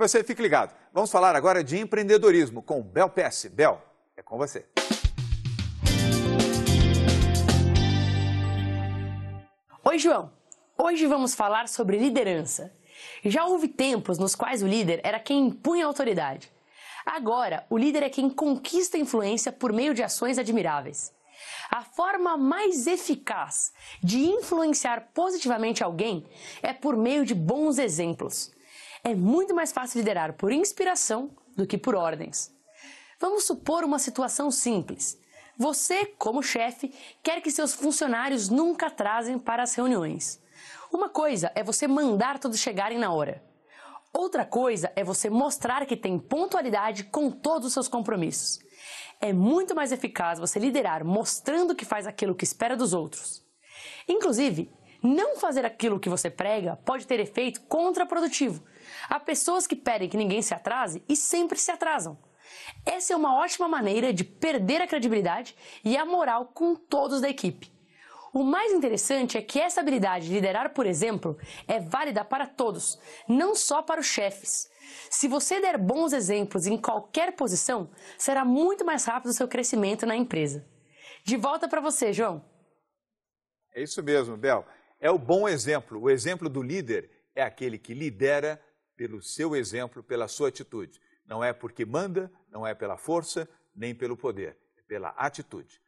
você fique ligado. Vamos falar agora de empreendedorismo com Bel Pesce. Bel, é com você. Oi, João. Hoje vamos falar sobre liderança. Já houve tempos nos quais o líder era quem impunha autoridade. Agora, o líder é quem conquista influência por meio de ações admiráveis. A forma mais eficaz de influenciar positivamente alguém é por meio de bons exemplos. É muito mais fácil liderar por inspiração do que por ordens. Vamos supor uma situação simples. Você, como chefe, quer que seus funcionários nunca atrasem para as reuniões. Uma coisa é você mandar todos chegarem na hora. Outra coisa é você mostrar que tem pontualidade com todos os seus compromissos. É muito mais eficaz você liderar mostrando que faz aquilo que espera dos outros. Inclusive, não fazer aquilo que você prega pode ter efeito contraprodutivo. Há pessoas que pedem que ninguém se atrase e sempre se atrasam. Essa é uma ótima maneira de perder a credibilidade e a moral com todos da equipe. O mais interessante é que essa habilidade de liderar, por exemplo, é válida para todos, não só para os chefes. Se você der bons exemplos em qualquer posição, será muito mais rápido o seu crescimento na empresa. De volta para você, João. É isso mesmo, Bel. É o bom exemplo. O exemplo do líder é aquele que lidera pelo seu exemplo, pela sua atitude. Não é porque manda, não é pela força, nem pelo poder, é pela atitude.